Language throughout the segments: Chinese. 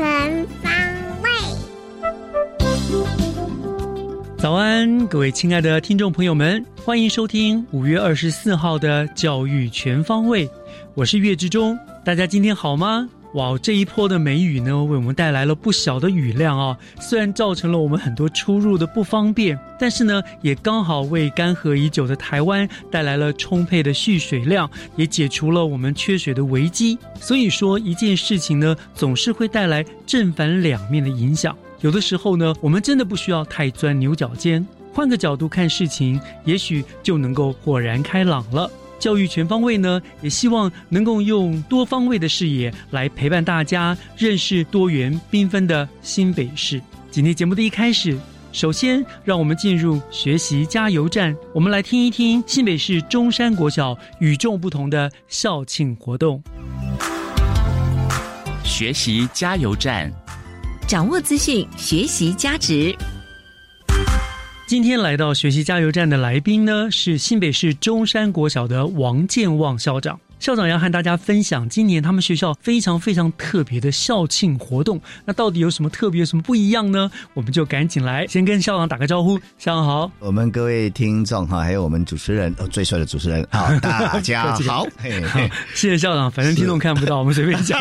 全方位早安，各位亲爱的听众朋友们，欢迎收听五月二十四号的《教育全方位》，我是岳志忠。大家今天好吗？哇，这一波的梅雨呢，为我们带来了不小的雨量啊。虽然造成了我们很多出入的不方便，但是呢，也刚好为干涸已久的台湾带来了充沛的蓄水量，也解除了我们缺水的危机。所以说，一件事情呢，总是会带来正反两面的影响。有的时候呢，我们真的不需要太钻牛角尖，换个角度看事情，也许就能够豁然开朗了。教育全方位呢，也希望能够用多方位的视野来陪伴大家认识多元缤纷的新北市。今天节目的一开始，首先让我们进入学习加油站，我们来听一听新北市中山国小与众不同的校庆活动。学习加油站。掌握资讯，学习价值。今天来到学习加油站的来宾呢，是新北市中山国小的王建旺校长。校长要和大家分享今年他们学校非常非常特别的校庆活动，那到底有什么特别、有什么不一样呢？我们就赶紧来先跟校长打个招呼。校长好，我们各位听众哈，还有我们主持人哦，最帅的主持人，好，大家 好，谢谢校长。反正听众看不到，我们随便讲。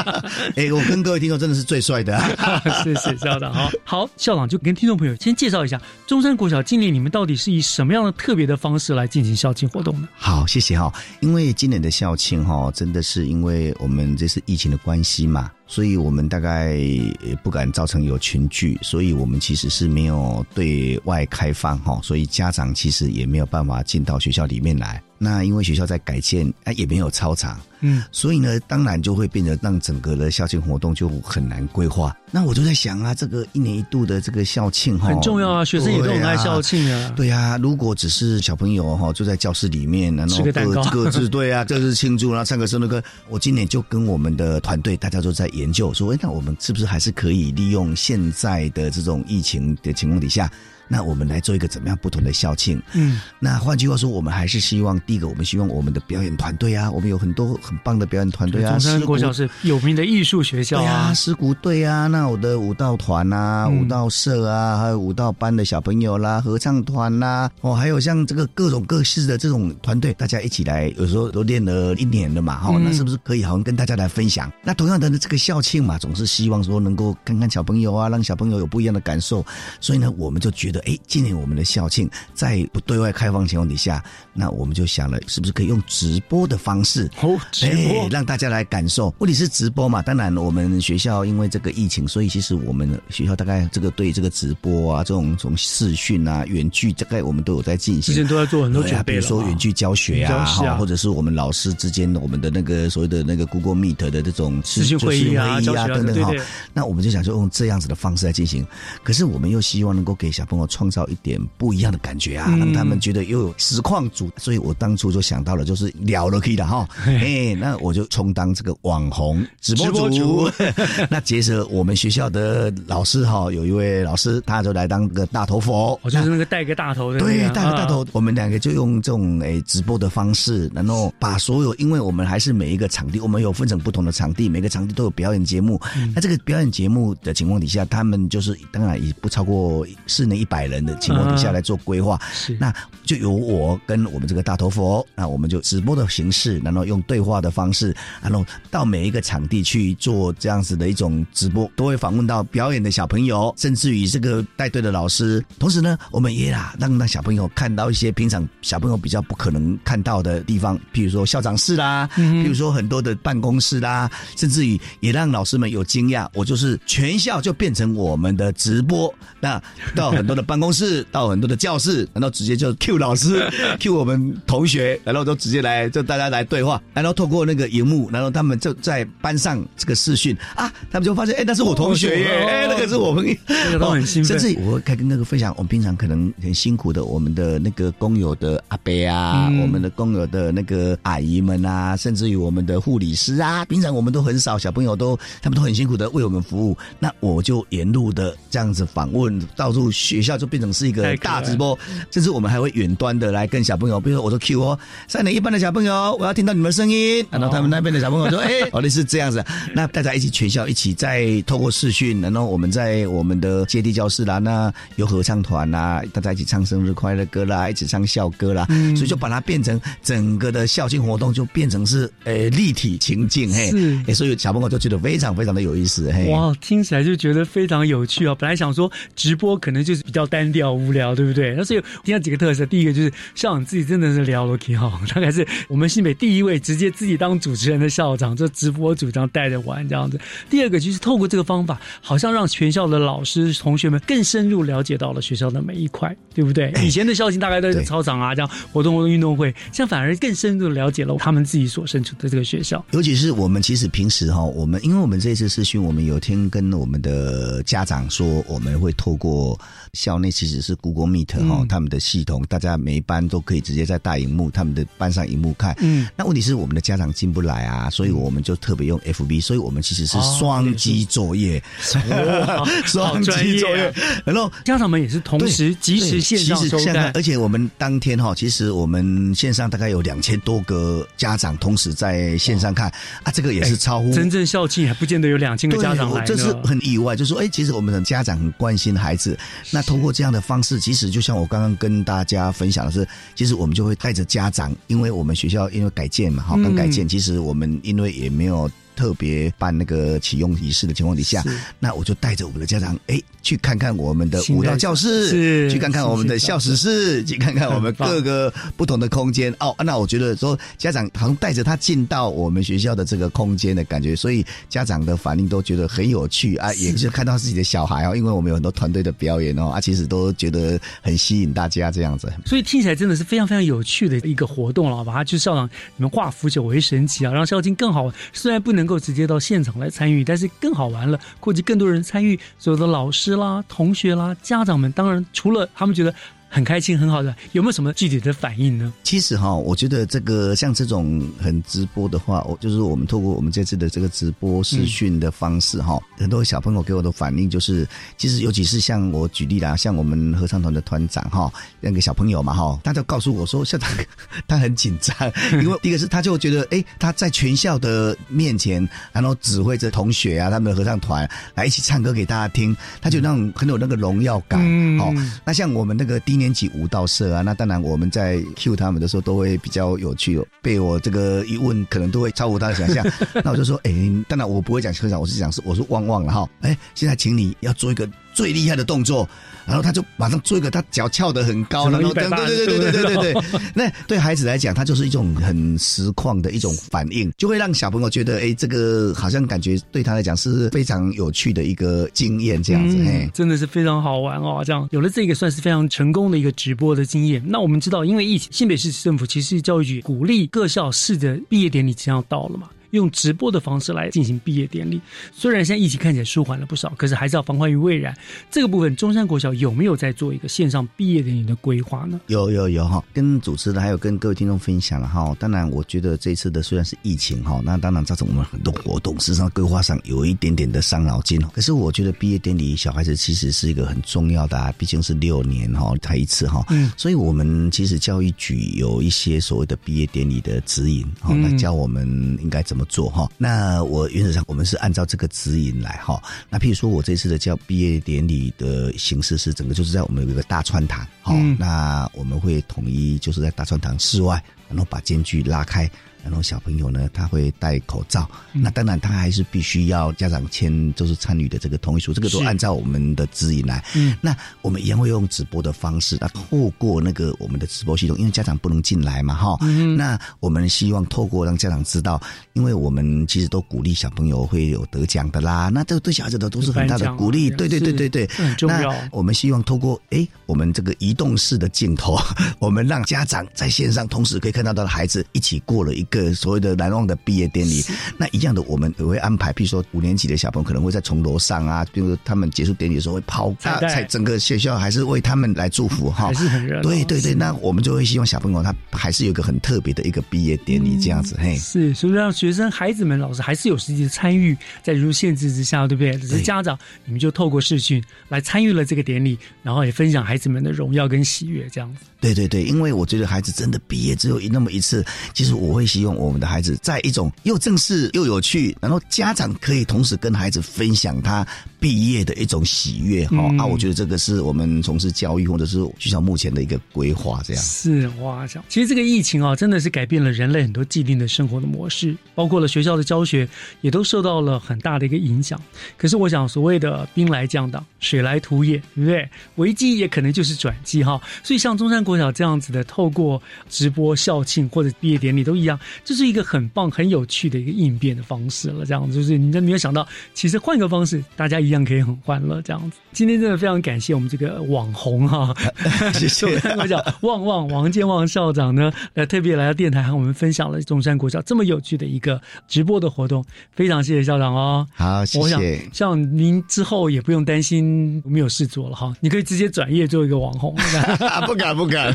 哎，我跟各位听众真的是最帅的，谢谢校长。好，好，校长就跟听众朋友先介绍一下中山国小今年你们到底是以什么样的特别的方式来进行校庆活动呢？好，谢谢哈，因为今年的。校庆哈，真的是因为我们这次疫情的关系嘛，所以我们大概也不敢造成有群聚，所以我们其实是没有对外开放哈，所以家长其实也没有办法进到学校里面来。那因为学校在改建，啊也没有操场，嗯，所以呢，当然就会变得让整个的校庆活动就很难规划。那我就在想啊，这个一年一度的这个校庆哈，很重要啊，学生也都很爱校庆啊。对啊，如果只是小朋友哈，就在教室里面，然后各各自对啊，各自庆祝，然后唱个生日歌。我今年就跟我们的团队，大家都在研究，说，哎，那我们是不是还是可以利用现在的这种疫情的情况底下？那我们来做一个怎么样不同的校庆？嗯，那换句话说，我们还是希望第一个，我们希望我们的表演团队啊，我们有很多很棒的表演团队啊。中山国小是有名的艺术学校啊，诗鼓队啊，那我的舞蹈团啊，舞蹈社啊，还有舞蹈班的小朋友啦，合唱团啦，哦，还有像这个各种各式的这种团队，大家一起来，有时候都练了一年了嘛，哈，那是不是可以好像跟大家来分享？那同样的这个校庆嘛，总是希望说能够看看小朋友啊，让小朋友有不一样的感受，所以呢，我们就觉得。哎，今年我们的校庆在不对外开放情况底下，那我们就想了，是不是可以用直播的方式哦，直播让大家来感受？问题是直播嘛？当然，我们学校因为这个疫情，所以其实我们学校大概这个对这个直播啊，这种从视讯啊、远距，大概我们都有在进行，之前都在做很多准备，比如说远距教学啊，或者是我们老师之间的我们的那个所谓的那个 Google Meet 的这种视讯会议啊、等等哈。那我们就想说用这样子的方式来进行，可是我们又希望能够给小朋友。创造一点不一样的感觉啊，让他们觉得又有实况组。所以我当初就想到了，就是聊了可以的哈，哎，那我就充当这个网红直播主。那接着我们学校的老师哈，有一位老师，他就来当个大头佛，我就是那个戴个大头的，对，戴个大头。我们两个就用这种诶直播的方式，然后把所有，因为我们还是每一个场地，我们有分成不同的场地，每个场地都有表演节目。那这个表演节目的情况底下，他们就是当然也不超过室内一百人的情况底下来做规划。是，那就由我跟我们这个大头佛，那我们就直播的形式，然后用对话的方式，然后到每一个场地去做这样子的一种直播，都会访问到表演的小朋友，甚至于这个带队的老师。同时呢，我们也啦让那小朋友看到一些平常小朋友比较不可能看到的地方，比如说校长室啦，比如说很多的办公室啦，甚至于也让老师们有惊讶。我就是全校就变成我们的直播，那到很多的办公室，到很多的教室，然后直接就 Q 老师，Q 我们同学，然后都直接来就大家来对话，然后透过那个荧幕，然后他们就在班上这个视讯啊，他们就发现哎，那是我同学耶，哎，那个是我朋友，都很兴奋。甚至我会开跟那个分享，我们平常可能很辛苦的，我们的那个工友的阿伯啊，我们的工友的那个阿姨们啊，甚至于我们的护理师啊，平常我们都很少，小朋友都他们都很辛苦的为我们服务。那我就沿路的这样子访问，到处学校就变成是一个大直播，甚至我们还会远端的来跟小朋友，比如说我说 Q 哦，三年一班的小朋友，我要听到你们声音，然后他们那边的小朋友说，哎，哦，你是这样子，那大家一起全校一起在透过视讯，然后我们在我们的接地教室啦，那有合唱团啦，大家一起唱生日快乐歌啦，一起唱校歌啦，所以就把它变成整个的校庆活动，就变成是呃立体情境，嘿，是，所以小朋友就觉得非常非常的有意思，嘿，哇，听起来就觉得非常有趣啊！本来想说直播可能就是比较单调无聊，对不对？那所以听到几个特色，第一个就是校长自己真的是聊了挺好，大概是我们新北第一位直接自己当主持人的校长，这直播主张带着玩这样子。第二个就是透过这个方法，好像让全校的老师同学们更深入了解到了学校的每一块，对不对？以前的校庆大概都是操场啊，这样活动活动运动会，现在反而更深入了解了他们自己所身处的这个学校。尤其是我们其实平时哈，我们因为我们这次试训，我们有天跟我们的家长说，我们会透过校内其实是 Google Meet 哈，他们的系统，大家每一班都可以直接在大荧幕，他们的班上荧幕看。嗯，那问题是我们的家长进不来啊，所以我们就特别用 FB，所以我们其实是双击作业，双击作业，然后家长们也是同时及时线上收看，而且我们当天哈，其实我们线上大概有两千多个家长同时在线上看。啊，这个也是超乎真正校庆还不见得有两千个家长来，这是很意外，就说哎，其实我们的家长很关心孩子，那通过这样的方式，其实就像我刚刚跟大家分享的是，其实我们就会带着家长，因为我们学校因为改建嘛，哈，刚改建，其实我们因为也没有。特别办那个启用仪式的情况底下，那我就带着我们的家长，哎，去看看我们的舞蹈教室，去看看我们的校史室，去看看我们各个不同的空间。哦，那我觉得说家长好像带着他进到我们学校的这个空间的感觉，所以家长的反应都觉得很有趣啊，也是看到自己的小孩哦，因为我们有很多团队的表演哦，啊，其实都觉得很吸引大家这样子。所以听起来真的是非常非常有趣的一个活动了，把它就是校长你们化腐朽为神奇啊，让校庆更好。虽然不能。够直接到现场来参与，但是更好玩了，估计更多人参与，所有的老师啦、同学啦、家长们，当然除了他们觉得。很开心，很好的，有没有什么具体的反应呢？其实哈，我觉得这个像这种很直播的话，我就是我们透过我们这次的这个直播视讯的方式哈，很多小朋友给我的反应就是，其实尤其是像我举例啦，像我们合唱团的团长哈，那个小朋友嘛哈，他就告诉我说，校长 他很紧张，因为第一个是他就觉得，哎，他在全校的面前，然后指挥着同学啊，他们的合唱团来一起唱歌给大家听，他就那种很有那个荣耀感。哦，那像我们那个第年级舞蹈社啊，那当然我们在 Q 他们的时候都会比较有趣哦。被我这个一问，可能都会超乎他的想象。那我就说，哎，当然我不会讲科长，我是讲是我说旺旺了哈。哎，现在请你要做一个最厉害的动作。然后他就马上做一个，他脚翘得很高，然后对对对对对对对对，那对孩子来讲，他就是一种很实况的一种反应，就会让小朋友觉得，哎，这个好像感觉对他来讲是非常有趣的一个经验，这样子，哎，真的是非常好玩哦。这样有了这个，算是非常成功的一个直播的经验。那我们知道，因为疫情，新北市政府其实教育局鼓励各校市的毕业典礼即将要到了嘛。用直播的方式来进行毕业典礼。虽然现在疫情看起来舒缓了不少，可是还是要防患于未然。这个部分，中山国小有没有在做一个线上毕业典礼的规划呢？有有有哈，跟主持人还有跟各位听众分享了哈。当然，我觉得这次的虽然是疫情哈，那当然造成我们很多活动，实际上规划上有一点点的伤脑筋。可是我觉得毕业典礼，小孩子其实是一个很重要的，啊毕竟是六年哈，才一次哈。嗯，所以我们其实教育局有一些所谓的毕业典礼的指引，哈，那教我们应该怎么做哈。那我原则上我们是按照这个指引来哈。那譬如说我这次的叫毕业典礼的形式是整个就是在我们有一个大穿堂，好，那我们会统一就是在大穿堂室外，然后把间距拉开。然后小朋友呢，他会戴口罩。那当然，他还是必须要家长签，就是参与的这个同意书。这个都按照我们的指引来。嗯，那我们一样会用直播的方式，那透过那个我们的直播系统，因为家长不能进来嘛，哈。嗯。那我们希望透过让家长知道，因为我们其实都鼓励小朋友会有得奖的啦。那这对小孩子的都是很大的鼓励。对对对对对。很重要。我们希望透过哎，我们这个移动式的镜头，我们让家长在线上同时可以看到他的孩子一起过了一个。所谓的难忘的毕业典礼，那一样的，我们也会安排，比如说五年级的小朋友可能会在从楼上啊，比如他们结束典礼的时候会抛啊，在整个学校还是为他们来祝福哈，还是很热闹。对对对，那我们就会希望小朋友他还是有一个很特别的一个毕业典礼这样子，嘿，是，所以让学生孩子们老师还是有实际的参与，在如限制之下，对不对？只是家长你们就透过视讯来参与了这个典礼，然后也分享孩子们的荣耀跟喜悦这样子。对对对，因为我觉得孩子真的毕业只有那么一次，其实我会希望我们的孩子在一种又正式又有趣，然后家长可以同时跟孩子分享他毕业的一种喜悦哈啊，我觉得这个是我们从事教育或者是学校目前的一个规划这样。是哇，其实这个疫情啊，真的是改变了人类很多既定的生活的模式，包括了学校的教学也都受到了很大的一个影响。可是我想，所谓的兵来将挡，水来土掩，对不对？危机也可能就是转机哈。所以像中山。国小这样子的，透过直播校庆或者毕业典礼都一样，这是一个很棒、很有趣的一个应变的方式了。这样就是你真没有想到，其实换个方式，大家一样可以很欢乐。这样子，今天真的非常感谢我们这个网红哈，谢谢 国小旺旺王建旺校长呢，来特别来到电台和我们分享了中山国小这么有趣的一个直播的活动，非常谢谢校长哦。好，谢谢。像您之后也不用担心没有事做了哈，你可以直接转业做一个网红。不敢，不敢。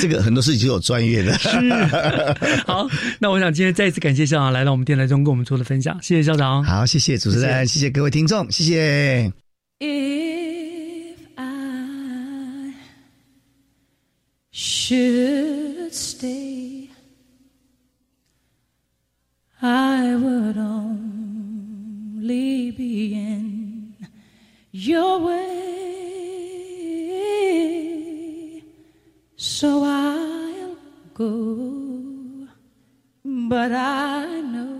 这个很多事情是有专业的。是好，那我想今天再一次感谢校长来到我们电台中跟我们做的分享，谢谢校长。好，谢谢主持人，谢谢各位听众，谢谢。If I should stay, I would only be in your way. So I'll go, but I know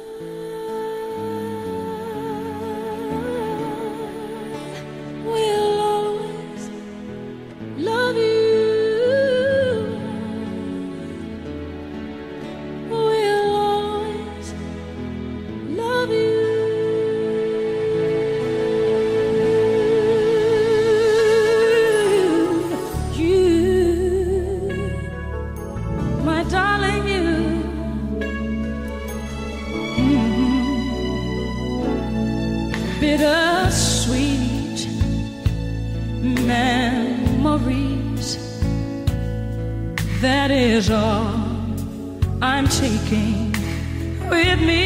I'm taking with me.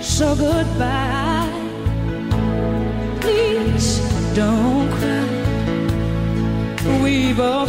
So goodbye. Please don't cry. We both.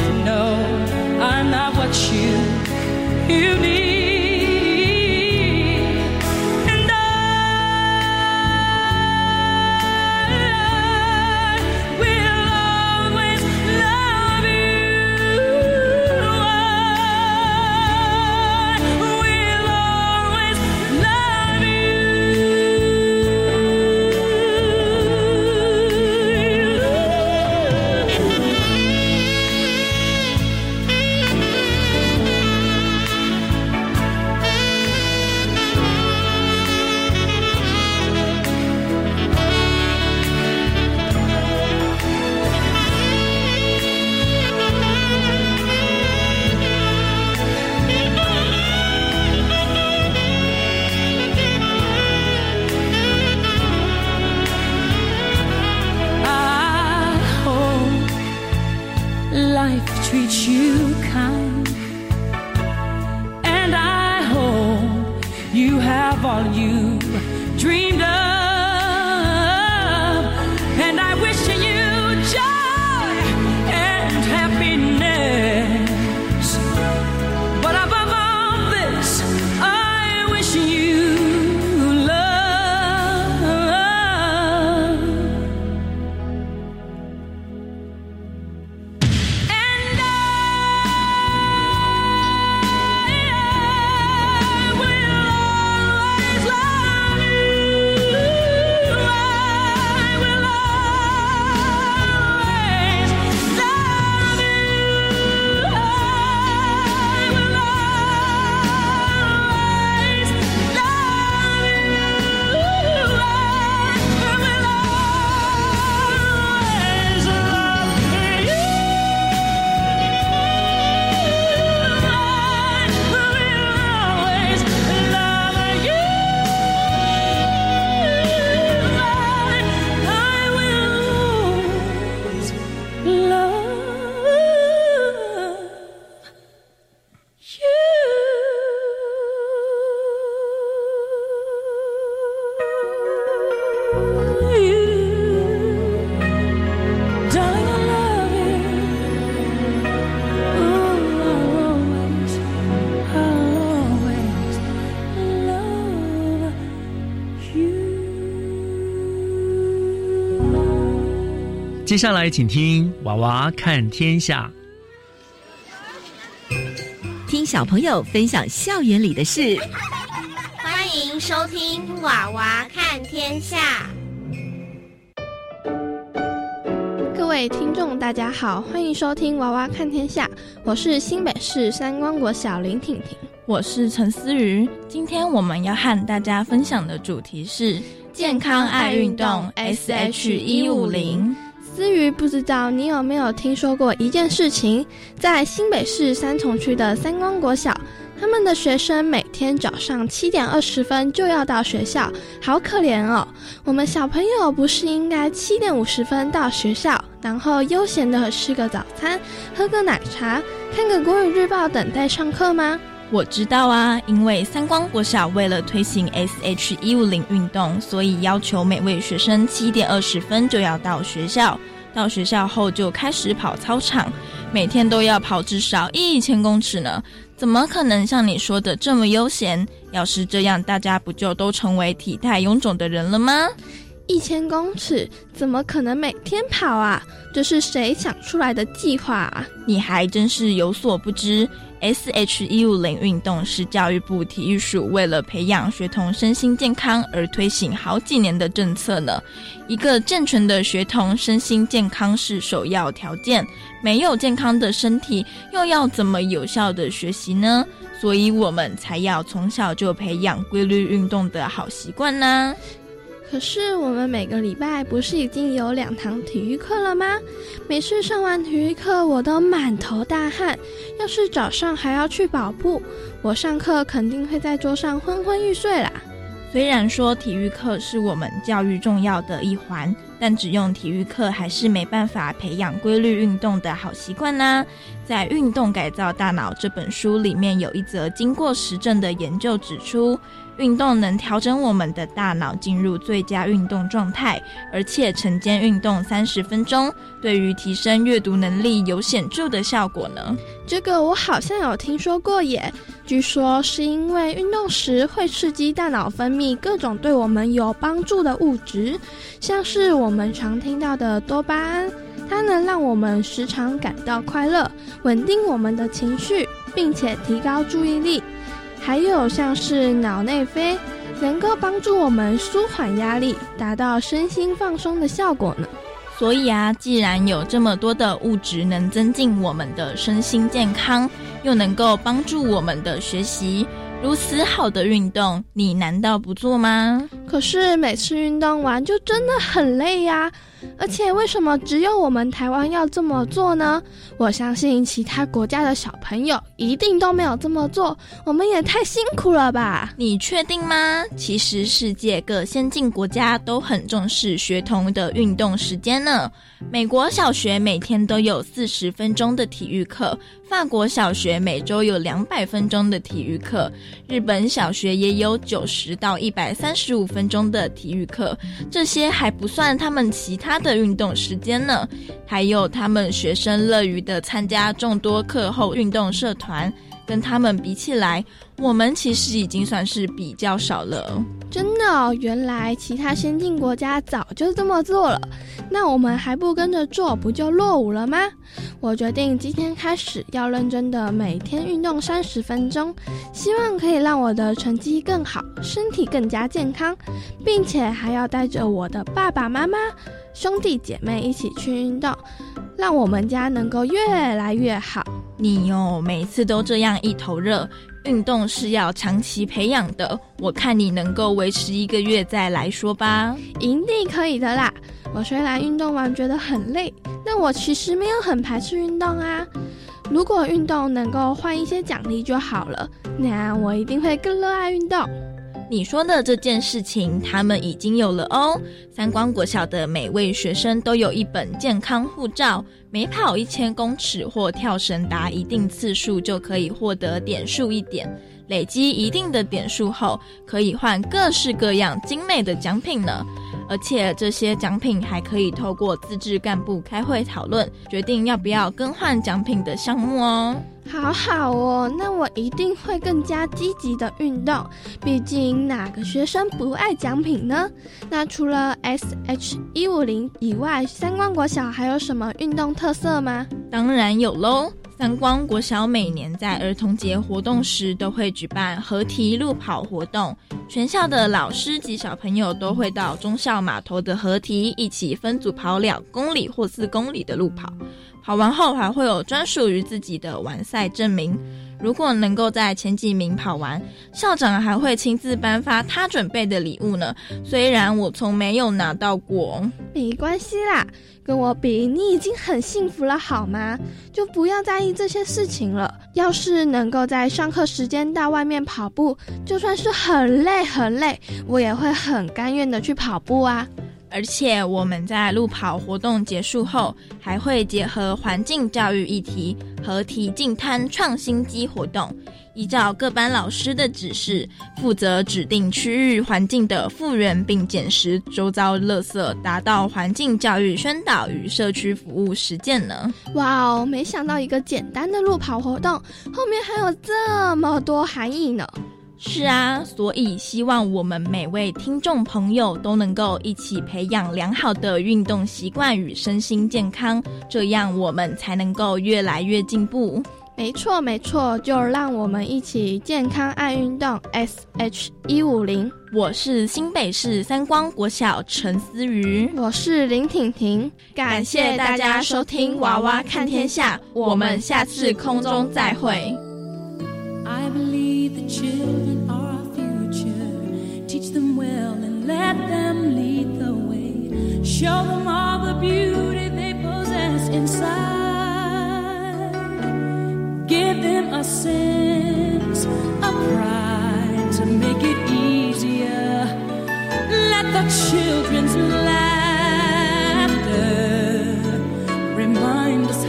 下来请听娃娃看天下。听小朋友分享校园里的事，欢迎收听《娃娃看天下》。各位听众，大家好，欢迎收听《娃娃看天下》，我是新北市三光国小林婷婷。我是陈思瑜，今天我们要和大家分享的主题是健康爱运动 SH 一五零。思瑜，不知道你有没有听说过一件事情，在新北市三重区的三光国小，他们的学生每天早上七点二十分就要到学校，好可怜哦。我们小朋友不是应该七点五十分到学校，然后悠闲的吃个早餐，喝个奶茶，看个国语日报，等待上课吗？我知道啊，因为三光国小为了推行 SH 一五零运动，所以要求每位学生七点二十分就要到学校。到学校后就开始跑操场，每天都要跑至少一千公尺呢。怎么可能像你说的这么悠闲？要是这样，大家不就都成为体态臃肿的人了吗？一千公尺怎么可能每天跑啊？这是谁想出来的计划啊？你还真是有所不知。SH 一五零运动是教育部体育署为了培养学童身心健康而推行好几年的政策呢。一个健全的学童身心健康是首要条件，没有健康的身体，又要怎么有效的学习呢？所以我们才要从小就培养规律运动的好习惯呢。可是我们每个礼拜不是已经有两堂体育课了吗？每次上完体育课，我都满头大汗。要是早上还要去跑步，我上课肯定会在桌上昏昏欲睡啦。虽然说体育课是我们教育重要的一环，但只用体育课还是没办法培养规律运动的好习惯啦。在《运动改造大脑》这本书里面，有一则经过实证的研究指出。运动能调整我们的大脑进入最佳运动状态，而且晨间运动三十分钟，对于提升阅读能力有显著的效果呢。这个我好像有听说过耶。据说是因为运动时会刺激大脑分泌各种对我们有帮助的物质，像是我们常听到的多巴胺，它能让我们时常感到快乐，稳定我们的情绪，并且提高注意力。还有像是脑内啡，能够帮助我们舒缓压力，达到身心放松的效果呢。所以啊，既然有这么多的物质能增进我们的身心健康，又能够帮助我们的学习，如此好的运动，你难道不做吗？可是每次运动完就真的很累呀，而且为什么只有我们台湾要这么做呢？我相信其他国家的小朋友一定都没有这么做。我们也太辛苦了吧？你确定吗？其实世界各先进国家都很重视学童的运动时间呢。美国小学每天都有四十分钟的体育课，法国小学每周有两百分钟的体育课，日本小学也有九十到一百三十五分钟的体育课。这些还不算他们其他他的运动时间呢，还有他们学生乐于的参加众多课后运动社团。跟他们比起来，我们其实已经算是比较少了。真的，原来其他先进国家早就这么做了，那我们还不跟着做，不就落伍了吗？我决定今天开始要认真的每天运动三十分钟，希望可以让我的成绩更好，身体更加健康，并且还要带着我的爸爸妈妈、兄弟姐妹一起去运动，让我们家能够越来越好。你哟，每次都这样一头热，运动是要长期培养的。我看你能够维持一个月再来说吧，一定可以的啦。我虽然运动完觉得很累，但我其实没有很排斥运动啊。如果运动能够换一些奖励就好了，那我一定会更热爱运动。你说的这件事情，他们已经有了哦。三光国小的每位学生都有一本健康护照，每跑一千公尺或跳绳达一定次数，就可以获得点数一点。累积一定的点数后，可以换各式各样精美的奖品呢。而且这些奖品还可以透过自治干部开会讨论，决定要不要更换奖品的项目哦。好好哦，那我一定会更加积极的运动。毕竟哪个学生不爱奖品呢？那除了 S H 一五零以外，三光国小还有什么运动特色吗？当然有喽。三光国小每年在儿童节活动时都会举办合体路跑活动，全校的老师及小朋友都会到中校码头的合体一起分组跑两公里或四公里的路跑，跑完后还会有专属于自己的完赛证明。如果能够在前几名跑完，校长还会亲自颁发他准备的礼物呢。虽然我从没有拿到过，没关系啦，跟我比，你已经很幸福了，好吗？就不要在意这些事情了。要是能够在上课时间到外面跑步，就算是很累很累，我也会很甘愿的去跑步啊。而且我们在路跑活动结束后，还会结合环境教育议题和体净滩创新机活动，依照各班老师的指示，负责指定区域环境的复原并捡拾周遭垃圾，达到环境教育宣导与社区服务实践呢。哇哦，没想到一个简单的路跑活动后面还有这么多含义呢。是啊，所以希望我们每位听众朋友都能够一起培养良好的运动习惯与身心健康，这样我们才能够越来越进步。没错，没错，就让我们一起健康爱运动。S H 一五零，我是新北市三光国小陈思瑜，我是林婷婷，感谢大家收听《娃娃看天下》，我们下次空中再会。I believe the children are our future. Teach them well and let them lead the way. Show them all the beauty they possess inside. Give them a sense of pride to make it easier. Let the children's laughter remind us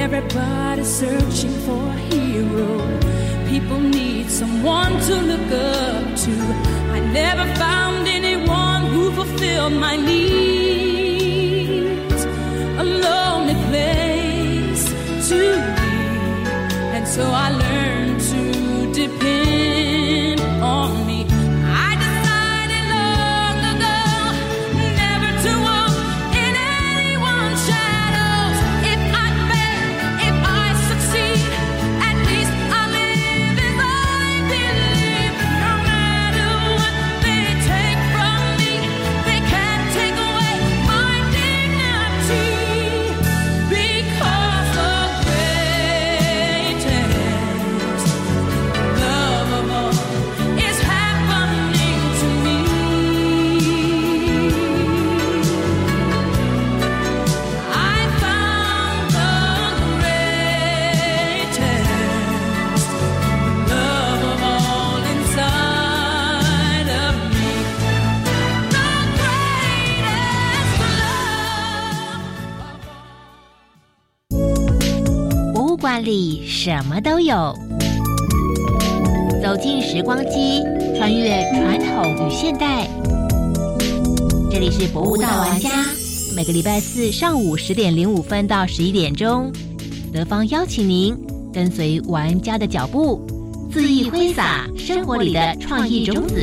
Everybody's searching for a hero. People need someone to look up to. I never found anyone who fulfilled my needs. A lonely place to be. And so I learned 礼拜四上午十点零五分到十一点钟，德芳邀请您跟随玩家的脚步，恣意挥洒生活里的创意种子。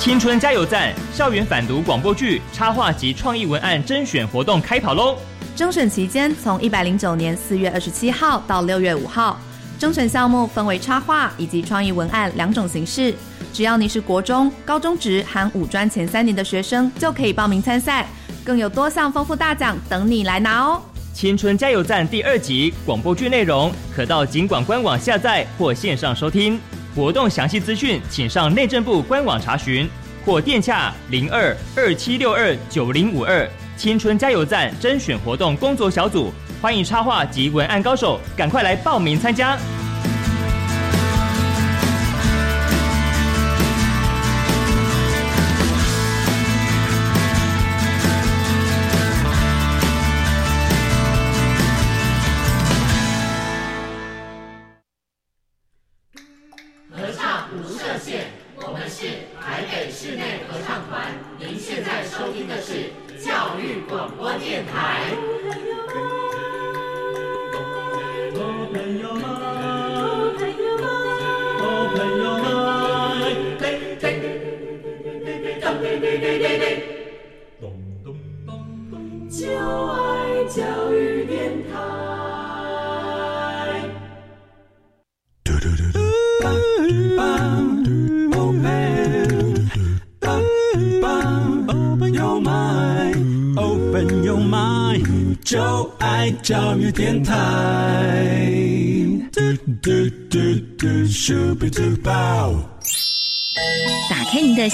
青春加油站校园反毒广播剧插画及创意文案甄选活动开跑喽！征选期间从一百零九年四月二十七号到六月五号，征选项目分为插画以及创意文案两种形式。只要你是国中、高中职含五专前三年的学生，就可以报名参赛，更有多项丰富大奖等你来拿哦！青春加油站第二集广播剧内容可到警管官网下载或线上收听。活动详细资讯，请上内政部官网查询，或电洽零二二七六二九零五二青春加油站甄选活动工作小组，欢迎插画及文案高手，赶快来报名参加。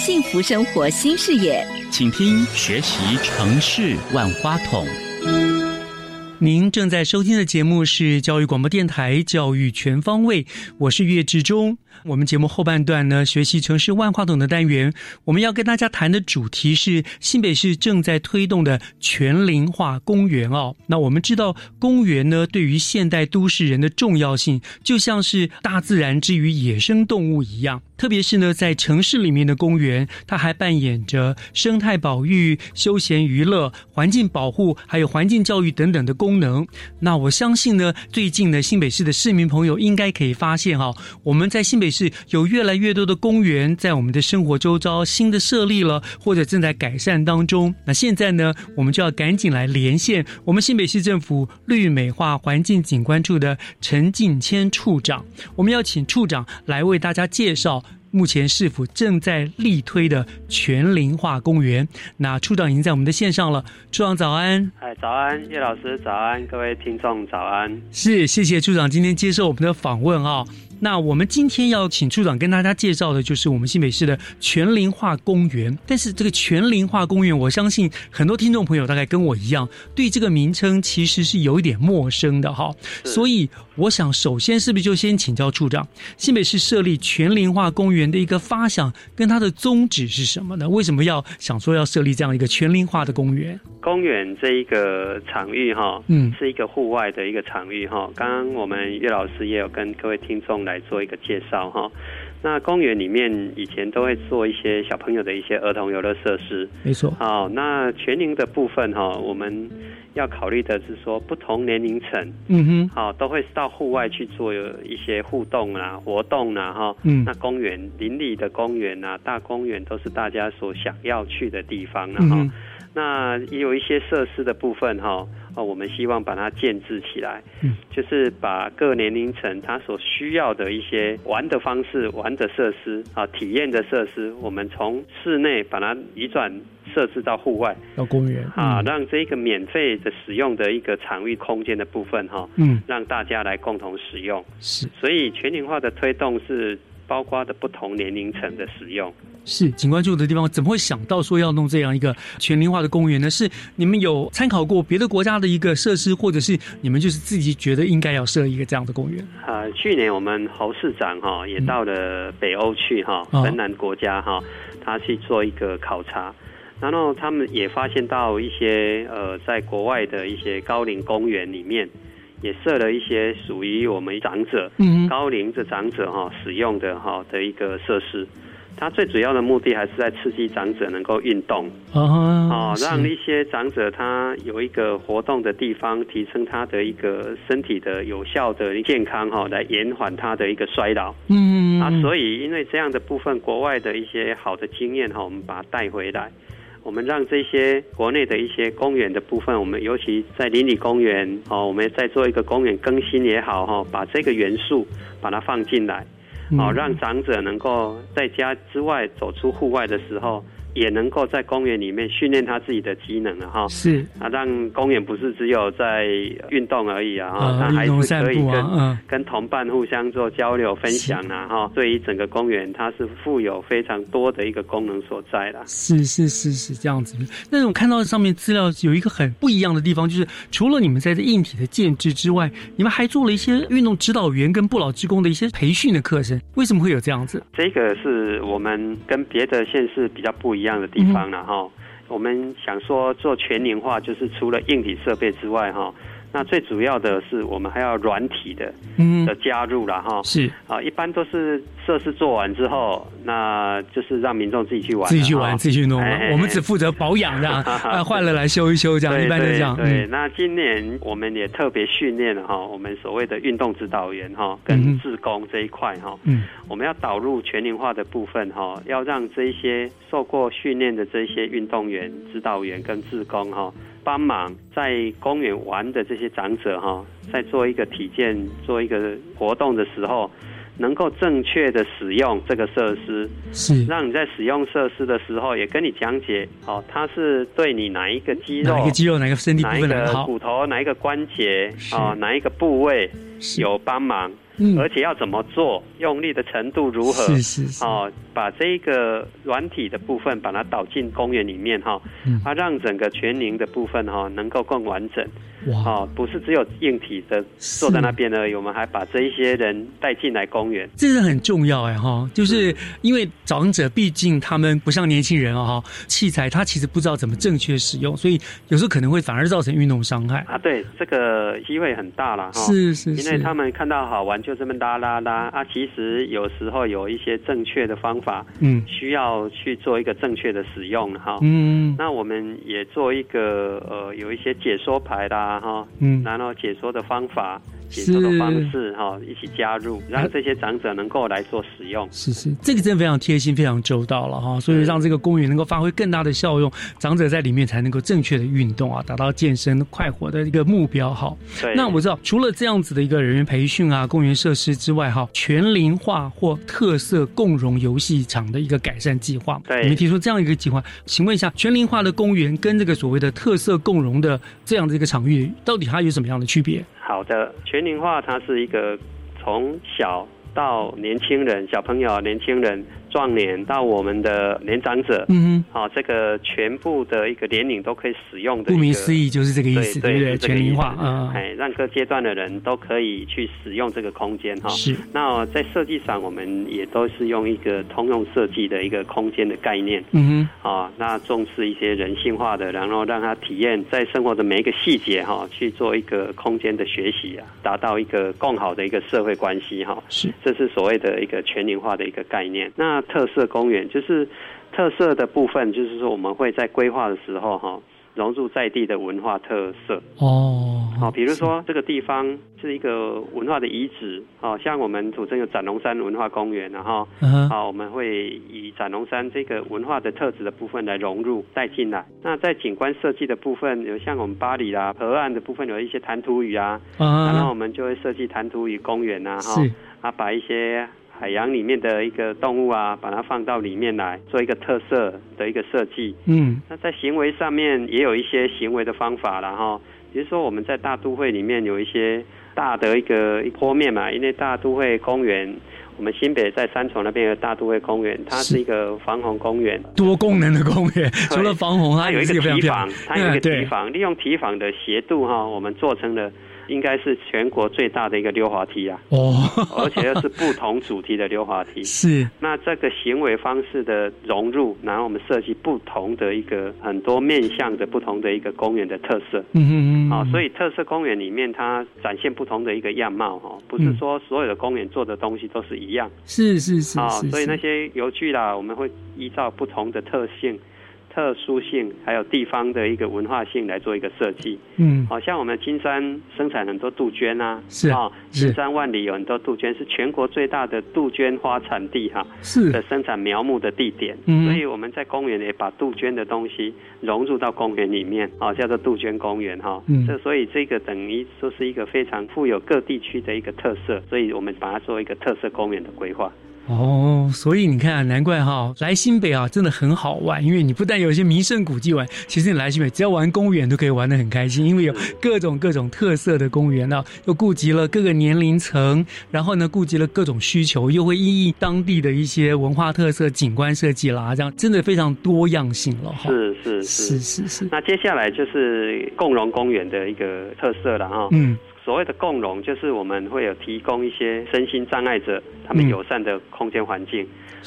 幸福生活新视野，请听学习城市万花筒。您正在收听的节目是教育广播电台《教育全方位》，我是岳志忠。我们节目后半段呢，学习城市万花筒的单元，我们要跟大家谈的主题是新北市正在推动的全龄化公园哦。那我们知道，公园呢对于现代都市人的重要性，就像是大自然之于野生动物一样。特别是呢，在城市里面的公园，它还扮演着生态保育、休闲娱乐、环境保护，还有环境教育等等的功能。那我相信呢，最近呢，新北市的市民朋友应该可以发现哈，我们在新北市有越来越多的公园在我们的生活周遭新的设立了，或者正在改善当中。那现在呢，我们就要赶紧来连线我们新北市政府绿美化环境景观处的陈进谦处长，我们要请处长来为大家介绍。目前市府正在力推的全龄化公园？那处长已经在我们的线上了。处长早安，哎，早安，叶老师早安，各位听众早安。是，谢谢处长今天接受我们的访问啊。那我们今天要请处长跟大家介绍的，就是我们新北市的全龄化公园。但是这个全龄化公园，我相信很多听众朋友大概跟我一样，对这个名称其实是有一点陌生的哈。所以我想，首先是不是就先请教处长，新北市设立全龄化公园的一个发想跟它的宗旨是什么呢？为什么要想说要设立这样一个全龄化的公园？公园这一个场域哈，嗯，是一个户外的一个场域哈。刚刚我们岳老师也有跟各位听众来。来做一个介绍哈，那公园里面以前都会做一些小朋友的一些儿童游乐设施，没错。好，那全龄的部分哈，我们要考虑的是说不同年龄层，嗯哼，好，都会到户外去做一些互动啊、活动啊，哈，嗯，那公园邻里的公园啊、大公园都是大家所想要去的地方了哈。那也有一些设施的部分哈。哦，我们希望把它建制起来，嗯，就是把各年龄层他所需要的一些玩的方式、玩的设施啊、体验的设施，我们从室内把它移转设置到户外，到公园啊，让这个免费的使用的一个场域空间的部分哈，嗯，让大家来共同使用。是，所以全龄化的推动是包括的不同年龄层的使用。是景观住的地方，怎么会想到说要弄这样一个全龄化的公园呢？是你们有参考过别的国家的一个设施，或者是你们就是自己觉得应该要设一个这样的公园？啊，去年我们侯市长哈也到了北欧去哈，芬兰国家哈，他去做一个考察。然后他们也发现到一些呃，在国外的一些高龄公园里面，也设了一些属于我们长者、高龄的长者哈使用的哈的一个设施。它最主要的目的还是在刺激长者能够运动，哦，让一些长者他有一个活动的地方，提升他的一个身体的有效的健康哈，来延缓他的一个衰老。嗯啊，所以因为这样的部分，国外的一些好的经验哈，我们把它带回来。我们让这些国内的一些公园的部分，我们尤其在邻里公园哦，我们在做一个公园更新也好哈，把这个元素把它放进来，哦，让长者能够在家之外走出户外的时候。也能够在公园里面训练他自己的机能了哈，是啊，让公园不是只有在运动而已啊，哈，他还是可以跟跟同伴互相做交流分享啊，哈，对于整个公园它是富有非常多的一个功能所在的。是是是是这样子。那我看到上面资料有一个很不一样的地方，就是除了你们在这硬体的建制之外，你们还做了一些运动指导员跟不老职工的一些培训的课程。为什么会有这样子？这个是我们跟别的县市比较不一样。一样的地方了哈，我们想说做全年化，就是除了硬体设备之外哈。那最主要的是，我们还要软体的嗯的加入了哈。是啊，一般都是设施做完之后，那就是让民众自己去玩，自己去玩，自己去弄。我们只负责保养这样，坏了来修一修这样，一般是这样。对，那今年我们也特别训练了哈，我们所谓的运动指导员哈，跟志工这一块哈，嗯，我们要导入全龄化的部分哈，要让这些受过训练的这些运动员、指导员跟志工哈。帮忙在公园玩的这些长者哈，在做一个体检、做一个活动的时候，能够正确的使用这个设施，是。让你在使用设施的时候，也跟你讲解哦，它是对你哪一个肌肉、哪一个肌肉、哪个身体部分、哪个骨头、哪一个关节啊、哪一个部位有帮忙。而且要怎么做，用力的程度如何？是是是。哦，把这个软体的部分把它导进公园里面哈，啊，让整个全龄的部分哈能够更完整。哇！不是只有硬体的坐在那边而已，我们还把这一些人带进来公园。这是很重要哎哈，就是因为长者毕竟他们不像年轻人啊哈，器材他其实不知道怎么正确使用，所以有时候可能会反而造成运动伤害啊。对，这个机会很大了哈。是是是，因为他们看到好玩就这么拉拉拉啊，其实有时候有一些正确的方法，嗯，需要去做一个正确的使用哈。嗯，那我们也做一个呃，有一些解说牌啦哈，嗯，然后解说的方法。解说的方式哈，一起加入，让这些长者能够来做使用。是是，这个真的非常贴心，非常周到了哈。所以让这个公园能够发挥更大的效用，长者在里面才能够正确的运动啊，达到健身快活的一个目标哈。对那我知道，除了这样子的一个人员培训啊，公园设施之外哈，全龄化或特色共融游戏场的一个改善计划，对，你们提出这样一个计划，请问一下，全龄化的公园跟这个所谓的特色共融的这样的一个场域，到底它有什么样的区别？好的，全龄化它是一个从小到年轻人、小朋友、年轻人。壮年到我们的年长者，嗯，好，这个全部的一个年龄都可以使用的，顾名思义就是这个意思，对不对？全龄化，嗯，哎，让各阶段的人都可以去使用这个空间，哈。是。那在设计上，我们也都是用一个通用设计的一个空间的概念，嗯哼，啊，那重视一些人性化的，然后让他体验在生活的每一个细节，哈，去做一个空间的学习啊，达到一个更好的一个社会关系，哈。是。这是所谓的一个全龄化的一个概念。那特色公园就是特色的部分，就是说我们会在规划的时候哈，融入在地的文化特色哦。好，比如说这个地方是一个文化的遗址，哦，像我们土城有展龙山文化公园，然后好，我们会以展龙山这个文化的特质的部分来融入带进来。那在景观设计的部分，有像我们巴黎啦河岸的部分有一些弹涂鱼啊，然后我们就会设计弹涂鱼公园啊，哈，啊，把一些。海洋里面的一个动物啊，把它放到里面来做一个特色的一个设计。嗯，那在行为上面也有一些行为的方法了哈。比如说我们在大都会里面有一些大的一个坡面嘛，因为大都会公园。我们新北在三重那边有大都会公园，它是一个防洪公园，多功能的公园。除了防洪，它有一个提防，它有一个提防，利用提防的斜度哈，我们做成了。应该是全国最大的一个溜滑梯啊！哦，而且又是不同主题的溜滑梯。是，那这个行为方式的融入，然后我们设计不同的一个很多面向的不同的一个公园的特色。嗯嗯嗯。好，所以特色公园里面它展现不同的一个样貌哈，不是说所有的公园做的东西都是一样。是是是。啊，所以那些游具啦，我们会依照不同的特性。特殊性还有地方的一个文化性来做一个设计，嗯，好像我们金山生产很多杜鹃啊，是啊，金山万里有很多杜鹃，是全国最大的杜鹃花产地哈，是。的生产苗木的地点，嗯，所以我们在公园也把杜鹃的东西融入到公园里面，啊，叫做杜鹃公园哈，嗯，这所以这个等于说是一个非常富有各地区的一个特色，所以我们把它做一个特色公园的规划。哦，所以你看，难怪哈，来新北啊，真的很好玩。因为你不但有一些名胜古迹玩，其实你来新北，只要玩公园都可以玩的很开心。因为有各种各种特色的公园呢，又顾及了各个年龄层，然后呢，顾及了各种需求，又会依应当地的一些文化特色、景观设计啦，这样真的非常多样性了哈。是是是是是是。那接下来就是共荣公园的一个特色了哈。嗯。所谓的共融，就是我们会有提供一些身心障碍者他们友善的空间环境，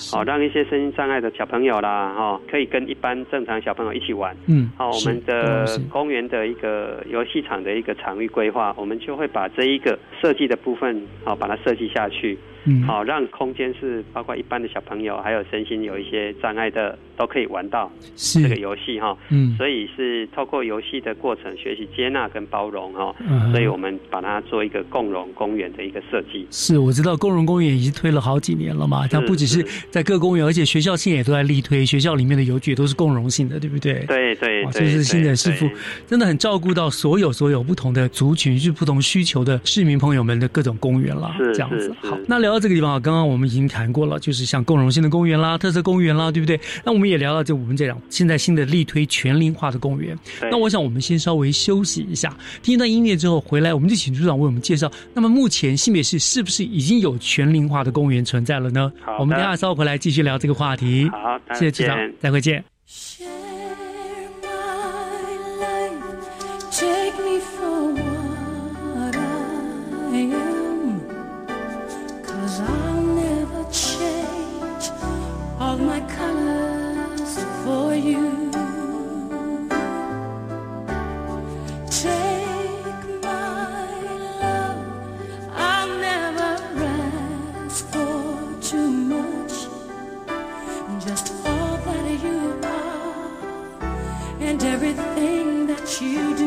好让一些身心障碍的小朋友啦，哈，可以跟一般正常小朋友一起玩。嗯，好，我们的公园的一个游戏场的一个场域规划，我们就会把这一个设计的部分，好把它设计下去。嗯，好，让空间是包括一般的小朋友，还有身心有一些障碍的，都可以玩到这个游戏哈。嗯，所以是透过游戏的过程学习接纳跟包容哈。嗯，所以我们把它做一个共融公园的一个设计。是，我知道共融公园已经推了好几年了嘛。它不只是在各公园，而且学校现在也都在力推，学校里面的游具都是共融性的，对不对？对对，就是新的师傅，真的很照顾到所有所有不同的族群，是不同需求的市民朋友们的各种公园了。是这样子。好，那聊。到这个地方啊，刚刚我们已经谈过了，就是像共融性的公园啦、特色公园啦，对不对？那我们也聊到这，我们这样现在新的力推全龄化的公园。那我想我们先稍微休息一下，听一段音乐之后回来，我们就请组长为我们介绍。那么目前新北市是不是已经有全龄化的公园存在了呢？我们等下稍后回来继续聊这个话题。好，谢谢组长，再会见。just all that you are and everything that you do.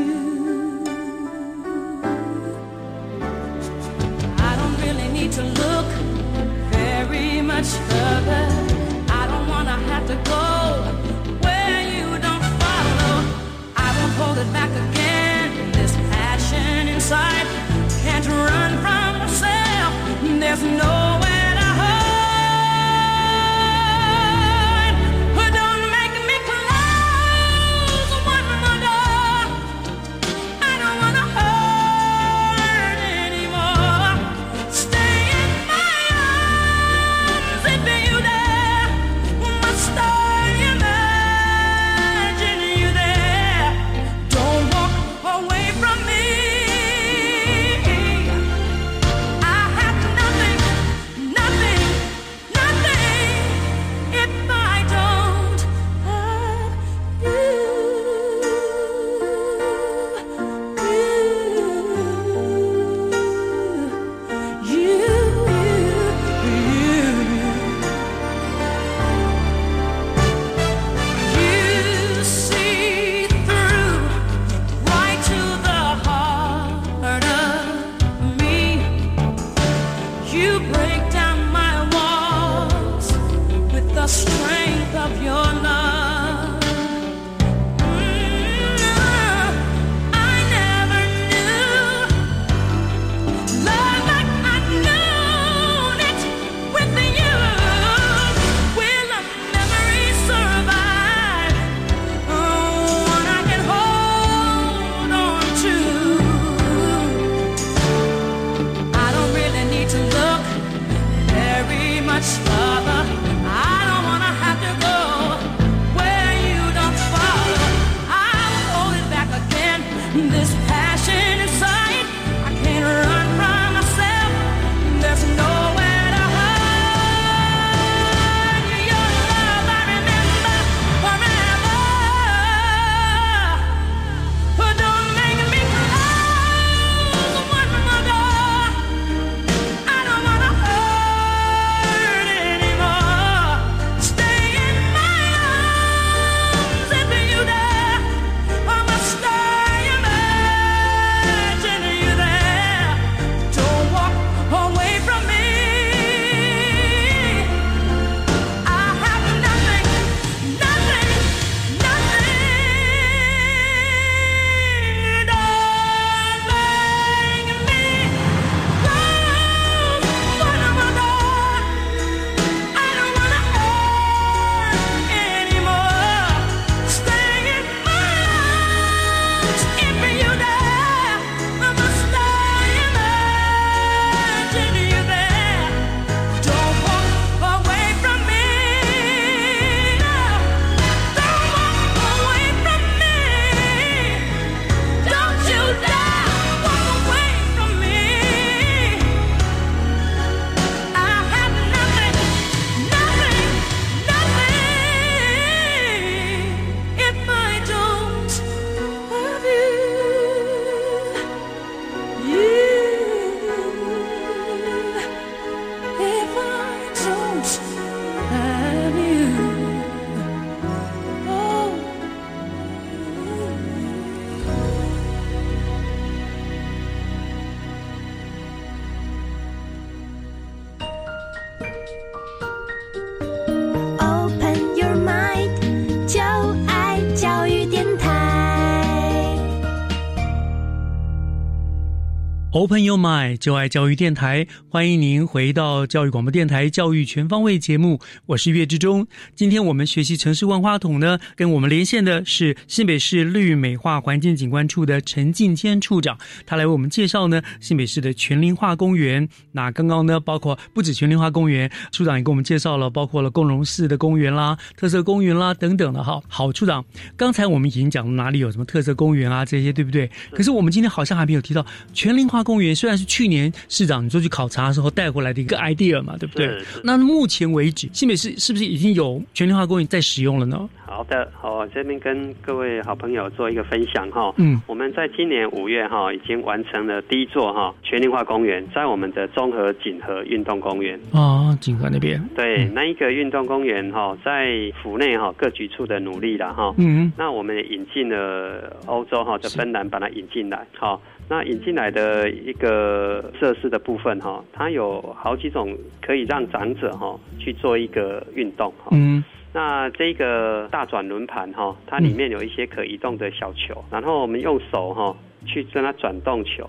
Open Your Mind，就爱教育电台，欢迎您回到教育广播电台教育全方位节目，我是岳志忠。今天我们学习城市万花筒呢，跟我们连线的是新北市绿美化环境景观处的陈进坚处长，他来为我们介绍呢新北市的全林化公园。那刚刚呢，包括不止全林化公园，处长也给我们介绍了，包括了共荣寺的公园啦、特色公园啦等等的哈。好，处长，刚才我们已经讲了哪里有什么特色公园啊这些，对不对？可是我们今天好像还没有提到全林化。公园虽然是去年市长你说去考察的时候带回来的一个 idea 嘛，对不对？那目前为止，新北市是不是已经有全龄化公园在使用了呢？好的，好，这边跟各位好朋友做一个分享哈。嗯，我们在今年五月哈已经完成了第一座哈全龄化公园，在我们的综合锦和运动公园啊，锦和那边。对，那一个运动公园哈，在府内哈各局处的努力了哈。嗯，那我们引进了欧洲哈的芬兰把它引进来哈。那引进来的一个设施的部分哈，它有好几种可以让长者哈去做一个运动哈。嗯。那这个大转轮盘哈，它里面有一些可移动的小球，然后我们用手哈去跟它转动球。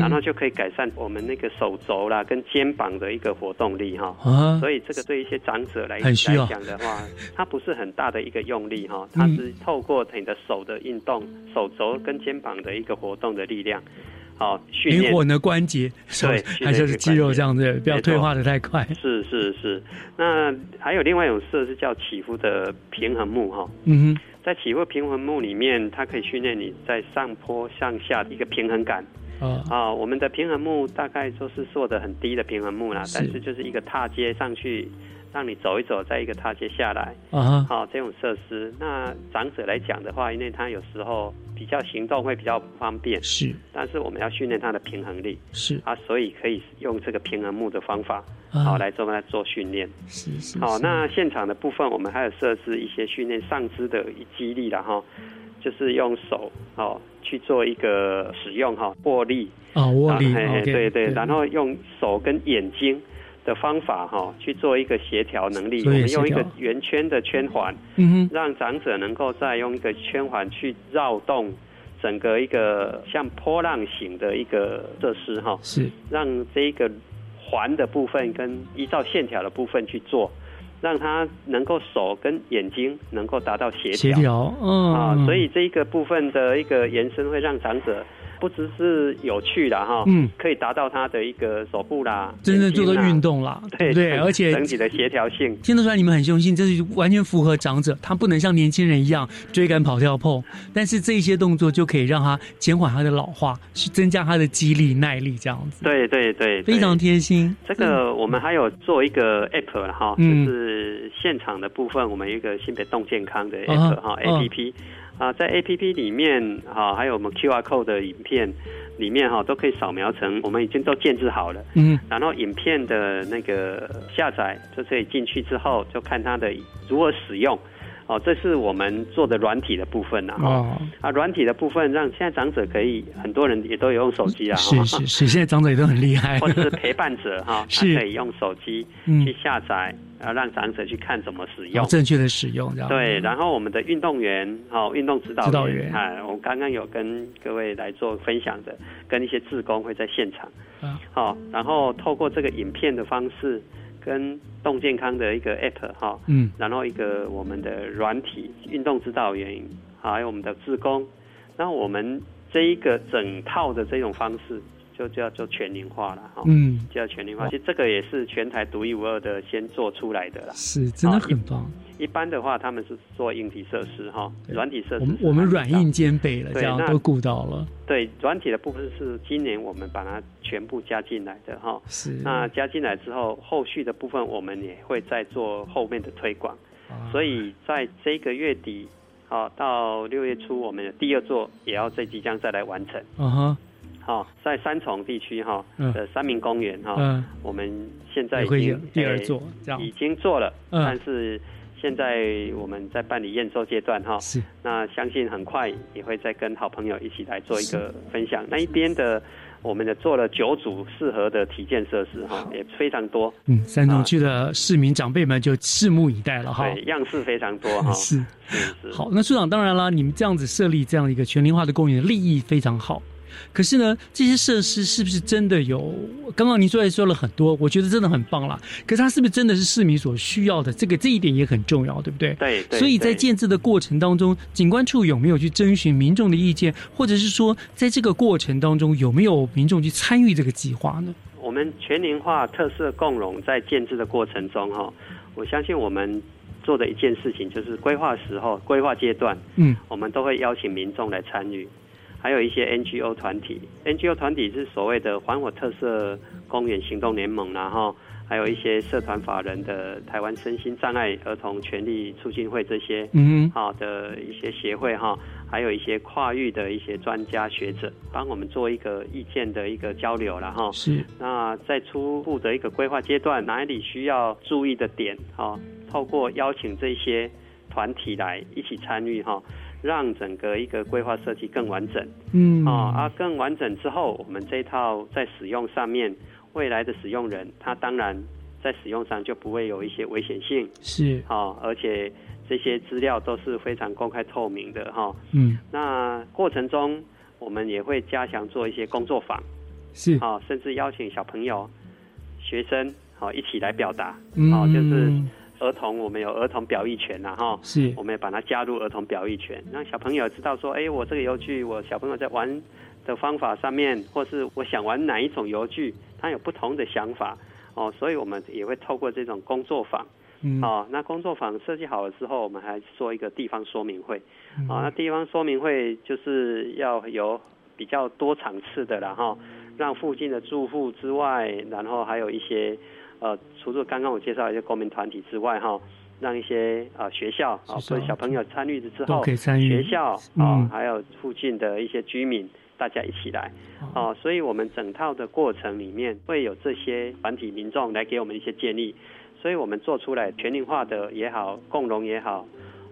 然后就可以改善我们那个手肘啦跟肩膀的一个活动力哈，所以这个对一些长者来来讲的话，它不是很大的一个用力哈，它是透过你的手的运动，手肘跟肩膀的一个活动的力量，好训练。灵活的关节，对，还是肌肉这样子，不要退化的太快。是是是，那还有另外一种设施叫起伏的平衡木哈，嗯哼，在起伏平衡木里面，它可以训练你在上坡向下的一个平衡感。啊我们的平衡木大概就是做的很低的平衡木啦，但是就是一个踏阶上去，让你走一走，再一个踏阶下来。啊，好，这种设施，那长者来讲的话，因为他有时候比较行动会比较不方便，是，但是我们要训练他的平衡力，是啊，所以可以用这个平衡木的方法，好来做来做训练。是是。好，那现场的部分，我们还有设置一些训练上肢的肌力的哈。就是用手哦去做一个使用哈握力。啊握力对对，然后用手跟眼睛的方法哈去做一个协调能力，我们用一个圆圈的圈环，嗯哼，让长者能够再用一个圈环去绕动整个一个像波浪形的一个设施哈，是。让这一个环的部分跟依照线条的部分去做。让他能够手跟眼睛能够达到协调，协调，嗯。啊，所以这一个部分的一个延伸会让长者不只是有趣的哈，嗯，可以达到他的一个手部啦，真正做的运动啦，对对，而且整体的协调性，听得出来你们很用心，这是完全符合长者，他不能像年轻人一样追赶跑跳碰，但是这些动作就可以让他减缓他的老化，去增加他的肌力耐力这样子。对对对，非常贴心。这个我们还有做一个 app 哈，就是现场的部分，我们一个新北动健康的 app 哈 app。啊，在 A P P 里面哈，还有我们 Q R code 的影片里面哈，都可以扫描成我们已经都建制好了。嗯，然后影片的那个下载就可以进去之后，就看它的如何使用。哦，这是我们做的软体的部分呐。哦，啊，软体的部分让现在长者可以，很多人也都有用手机啊。是是是，现在长者也都很厉害。或者是陪伴者哈，他可以用手机去下载，然后让长者去看怎么使用，正确的使用这样。对，然后我们的运动员，哦，运动指导员，啊，我刚刚有跟各位来做分享的，跟一些志工会在现场。啊。好，然后透过这个影片的方式。跟动健康的一个 app 哈，嗯，然后一个我们的软体运动指导员，还有我们的志工，然后我们这一个整套的这种方式。就叫做全龄化了哈，嗯，叫全龄化，其实这个也是全台独一无二的，先做出来的啦，是真的很棒。一般的话，他们是做硬体设施哈，软体设施我们我们软硬兼备了，这样都顾到了。对，软体的部分是今年我们把它全部加进来的哈，是。那加进来之后，后续的部分我们也会再做后面的推广，所以在这个月底，好到六月初，我们的第二座也要在即将再来完成。嗯哼。好，在三重地区哈的三明公园哈，我们现在已经第二座这样。已经做了，但是现在我们在办理验收阶段哈，是。那相信很快也会再跟好朋友一起来做一个分享。那一边的我们的做了九组适合的体健设施哈，也非常多。嗯，三重区的市民长辈们就拭目以待了哈，对，样式非常多哈。是。是好，那处长当然了，你们这样子设立这样一个全龄化的公园，利益非常好。可是呢，这些设施是不是真的有？刚刚您说也说了很多，我觉得真的很棒了。可是它是不是真的是市民所需要的？这个这一点也很重要，对不对？对。所以在建制的过程当中，景观处有没有去征询民众的意见，或者是说，在这个过程当中有没有民众去参与这个计划呢？我们全龄化特色共融在建制的过程中，哈，我相信我们做的一件事情就是规划时候、规划阶段，嗯，我们都会邀请民众来参与。还有一些 NGO 团体，NGO 团体是所谓的环火特色公园行动联盟，然后还有一些社团法人的台湾身心障碍儿童权利促进会这些，嗯，好的一些协会哈，还有一些跨域的一些专家学者，帮我们做一个意见的一个交流了哈。是。那在初步的一个规划阶段，哪里需要注意的点哈？透过邀请这些团体来一起参与哈。让整个一个规划设计更完整，嗯。啊啊更完整之后，我们这套在使用上面，未来的使用人他当然在使用上就不会有一些危险性，是。啊，而且这些资料都是非常公开透明的哈，嗯，那过程中我们也会加强做一些工作坊，是。啊，甚至邀请小朋友、学生好一起来表达，好就是。儿童，我们有儿童表意权呐，哈，是，我们也把它加入儿童表意权，让小朋友知道说，哎，我这个游具，我小朋友在玩的方法上面，或是我想玩哪一种游具，他有不同的想法，哦，所以我们也会透过这种工作坊，哦，那工作坊设计好了之后，我们还做一个地方说明会，啊，那地方说明会就是要有比较多场次的了哈，让附近的住户之外，然后还有一些。呃，除了刚刚我介绍一些公民团体之外，哈，让一些啊学校啊，所以小朋友参与了之后，学校啊，还有附近的一些居民，大家一起来，哦，所以我们整套的过程里面会有这些团体民众来给我们一些建议，所以我们做出来全龄化的也好，共融也好。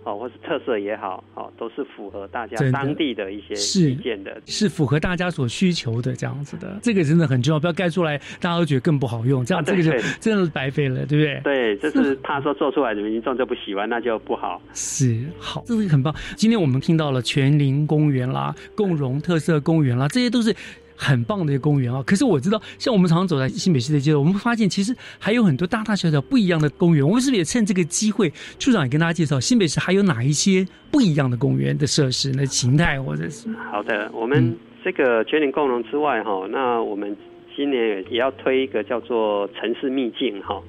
哦，或是特色也好，哦，都是符合大家当地的一些意见的，是符合大家所需求的这样子的。这个真的很重要，不要盖出来大家都觉得更不好用，这样这个就真的是白费了，对不对？对，就是怕说做出来的民众就不喜欢，那就不好。是好，这个很棒。今天我们听到了全林公园啦、共荣特色公园啦，这些都是。很棒的一个公园啊！可是我知道，像我们常常走在新北市的街道，我们会发现其实还有很多大大小小不一样的公园。我们是不是也趁这个机会，处长也跟大家介绍新北市还有哪一些不一样的公园的设施、那形态或者是？好的，我们这个全龄共融之外哈，那我们今年也要推一个叫做城市秘境哈。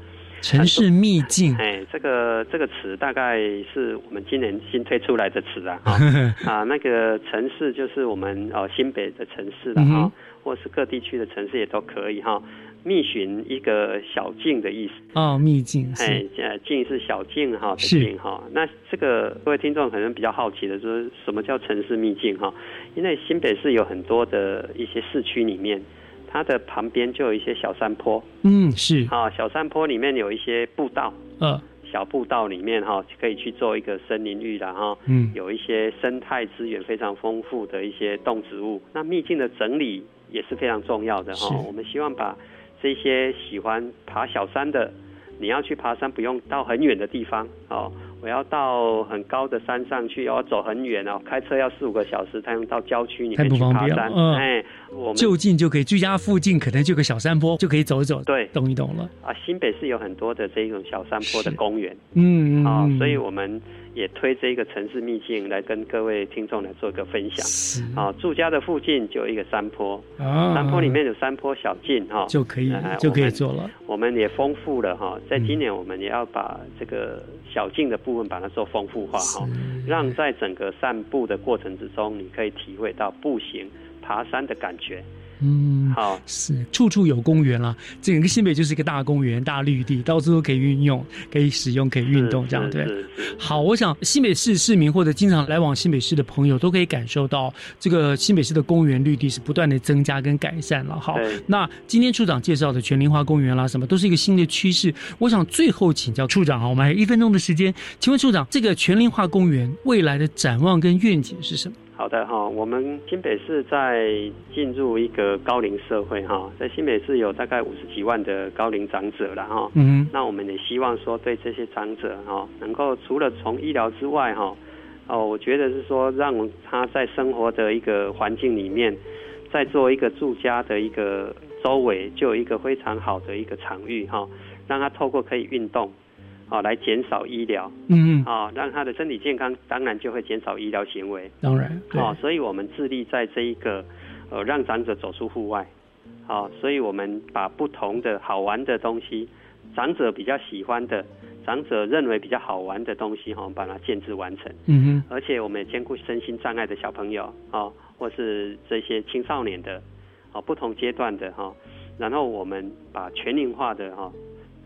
城市秘境，哎，这个这个词大概是我们今年新推出来的词啊。啊，那个城市就是我们哦新北的城市了哈，或是各地区的城市也都可以哈。觅寻一个小径的意思哦，秘境，哎，径是小径哈，是哈。那这个各位听众可能比较好奇的，说什么叫城市秘境哈？因为新北市有很多的一些市区里面。它的旁边就有一些小山坡，嗯，是。啊，小山坡里面有一些步道，嗯，小步道里面哈可以去做一个森林浴的哈，嗯，有一些生态资源非常丰富的一些动植物。那秘境的整理也是非常重要的哈，我们希望把这些喜欢爬小山的，你要去爬山不用到很远的地方哦。我要到很高的山上去，要走很远哦，开车要四五个小时，才能到郊区里面去爬山。哎，我们就近就可以，居家附近可能就个小山坡，就可以走一走，对，动一动了。啊，新北市有很多的这种小山坡的公园，嗯嗯，啊，所以我们。也推这一个城市秘境来跟各位听众来做一个分享。啊，住家的附近就有一个山坡，山坡里面有山坡小径哈，就可以就可以做了。我们也丰富了哈，在今年我们也要把这个小径的部分把它做丰富化哈，让在整个散步的过程之中，你可以体会到步行爬山的感觉。嗯，好，是处处有公园啦，整个新北就是一个大公园、大绿地，到处都可以运用、可以使用、可以运动，这样对。好，我想新北市市民或者经常来往新北市的朋友都可以感受到，这个新北市的公园绿地是不断的增加跟改善了。好，那今天处长介绍的全林花公园啦，什么都是一个新的趋势。我想最后请教处长哈，我们还有一分钟的时间，请问处长，这个全林花公园未来的展望跟愿景是什么？好的哈，我们新北市在进入一个高龄社会哈，在新北市有大概五十几万的高龄长者了哈。嗯，那我们也希望说对这些长者哈，能够除了从医疗之外哈，哦，我觉得是说让他在生活的一个环境里面，在做一个住家的一个周围就有一个非常好的一个场域哈，让他透过可以运动。好，来减少医疗，嗯嗯，好，让他的身体健康，当然就会减少医疗行为，当然，好，所以我们致力在这一个，呃，让长者走出户外，好，所以我们把不同的好玩的东西，长者比较喜欢的，长者认为比较好玩的东西，哈，把它建制完成，嗯哼，而且我们也兼顾身心障碍的小朋友，啊，或是这些青少年的，啊，不同阶段的哈，然后我们把全龄化的哈。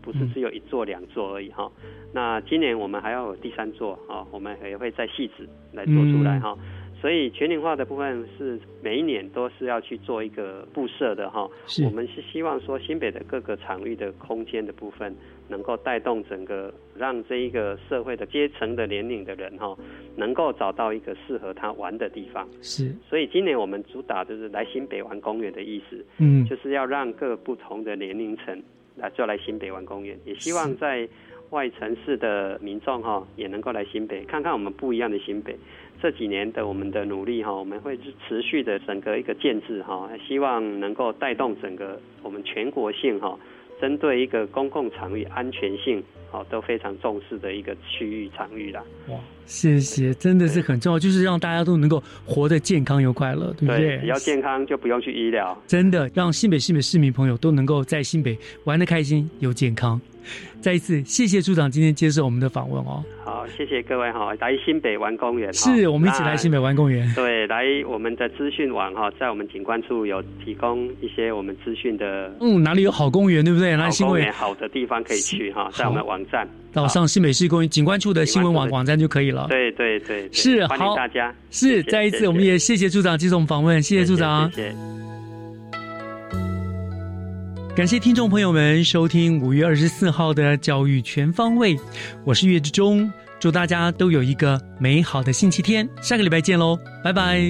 不是只有一座两座而已哈，那今年我们还要有第三座哈，我们也会在细致来做出来哈，所以全龄化的部分是每一年都是要去做一个布设的哈，我们是希望说新北的各个场域的空间的部分能够带动整个让这一个社会的阶层的年龄的人哈，能够找到一个适合他玩的地方。是，所以今年我们主打就是来新北玩公园的意思，嗯，就是要让各不同的年龄层。来就来新北玩公园，也希望在外城市的民众哈也能够来新北看看我们不一样的新北。这几年的我们的努力哈，我们会持续的整个一个建制哈，希望能够带动整个我们全国性哈，针对一个公共场域安全性。好，都非常重视的一个区域场域啦。哇，谢谢，真的是很重要，就是让大家都能够活得健康又快乐，对不对？只要健康就不用去医疗。真的，让新北新北市民朋友都能够在新北玩得开心又健康。再一次谢谢处长今天接受我们的访问哦。好，谢谢各位哈，来新北玩公园，是我们一起来新北玩公园。对，来我们的资讯网哈，在我们景观处有提供一些我们资讯的。嗯，哪里有好公园，对不对？好公园好的地方可以去哈，在我们网站。到上新北市公园景观处的新闻网网站就可以了。对对对，是欢迎大家。是再一次，我们也谢谢处长接受我们访问，谢谢处长。谢谢。感谢听众朋友们收听五月二十四号的教育全方位，我是岳志忠，祝大家都有一个美好的星期天，下个礼拜见喽，拜拜。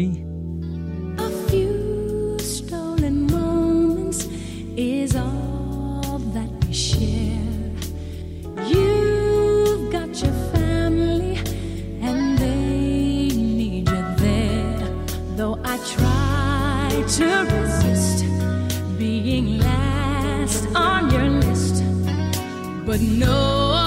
but no